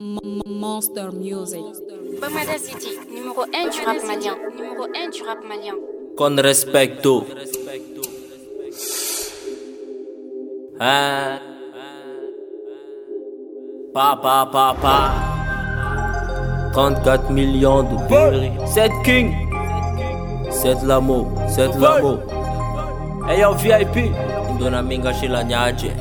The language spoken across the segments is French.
Monster Music. Bamada City, numéro 1 du rap malien. Numéro 1 du rap malien. Con respecto. Hein? Pa, pa, pa, pa. 34 millions de birri. 7 king. 7 l'amour. 7 l'amour. Hey yo, VIP. Indona minga chez la nyaje.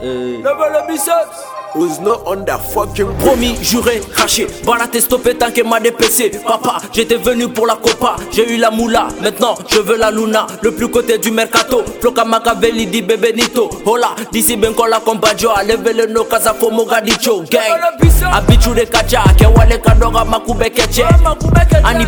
Levez le biceps. Who's not on that fucking Promis, juré, craché, voilà t'es stoppé tant que m'a dépecé. Papa, j'étais venu pour la copa, j'ai eu la moula. Maintenant, je veux la luna, le plus côté du mercato. Floca Machiavelli di Bebenito Hola, d'ici ben kola kombajo Leve le no casa fo Mogadiscio. Gang, habitu de kacha Kewale kadoga makube keche Ani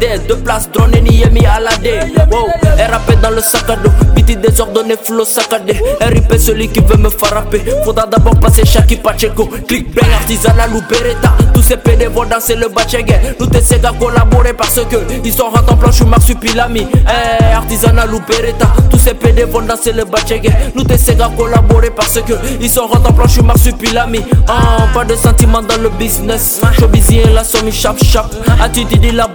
de, deux places drone ni yemi alade. Wow, RAP dans le sac à dos. Biti désordonné, flow saccadé. RIP celui qui veut me frapper Faudra d'abord passer Shaki Pacheco. Click bang, artisanal ou Beretta. Tous ces PD vont danser le bachege. Nous tes Sega collaborer parce que Ils sont rentrés en planche ou Marsupilami Eh, artisanal ou Beretta. Tous ces PD vont danser le bachege. Nous tes Sega collaborer parce que Ils sont rentrés en planche ou Marsupilami Ah, pas de sentiments dans le business. Showbiz et la somme chap chap Attitude la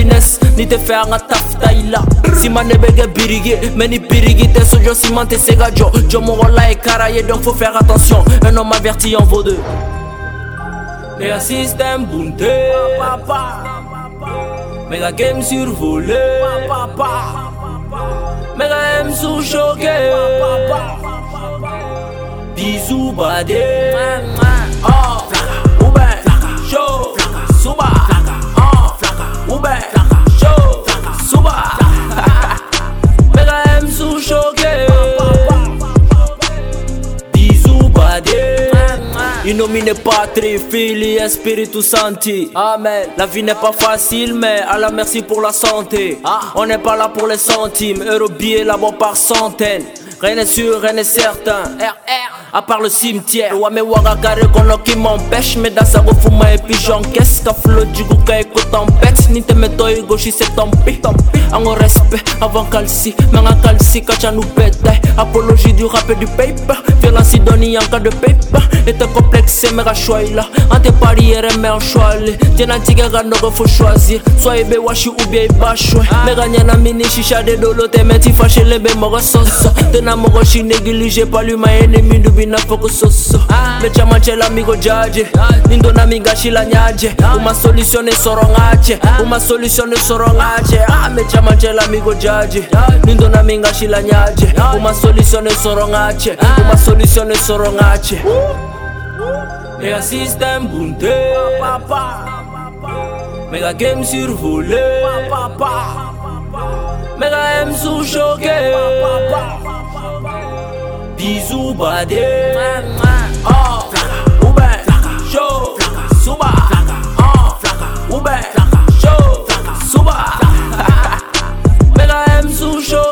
bara ni finesse Ni te faire un taf taïla Si ma nebege birigi Mais ni birigi t'es sojo ciment t'es Sega jo. Jo mon rôle est caraillé donc faut faire attention. Un homme averti en vaut deux. Mega système bounté. Mega game survolé. Mega M sous choqué Bisous badé Innomine Patri, Fili, Espiritu Santi. Amen. La vie n'est pas facile mais à la merci pour la santé. On n'est pas là pour les centimes Euro billets là-bas par centaines Rien n'est sûr, rien n'est certain. RR à part le cimetière. Waga carré qu'on qui m'empêche Mais dans sa refuma et puis j'encaisse Ka flow du goût ka écoute tempête Ni te meto et gauche c'est tant pis. En respect avant calci. Mais en calci quand nous pète Apologie du rap et du paper Violence idonie en cas de paper Et te complexe mais ra choix là. En tes parières mais en choix Tiens un tigre gano faut choisir. Soit ebe washi ou bien iba choix Mais gagne na mini chicha de dolo Te meti fâché les bé moro soso Te na moro chi négligé pas lui ma ennemi Nubi na foko soso Me chama chela migo jaje Nindo na minga shila nyaje Uma soluzione soro ngache Uma soluzione soro ngache me chama chela migo jaje Nindo na minga shila nyaje Uma soluzione soro ngache Uma condiciones solo en H. Et assistem bunté. Mega game survolé. Mega M sous. Bisous badé. Oh, Mega M sous.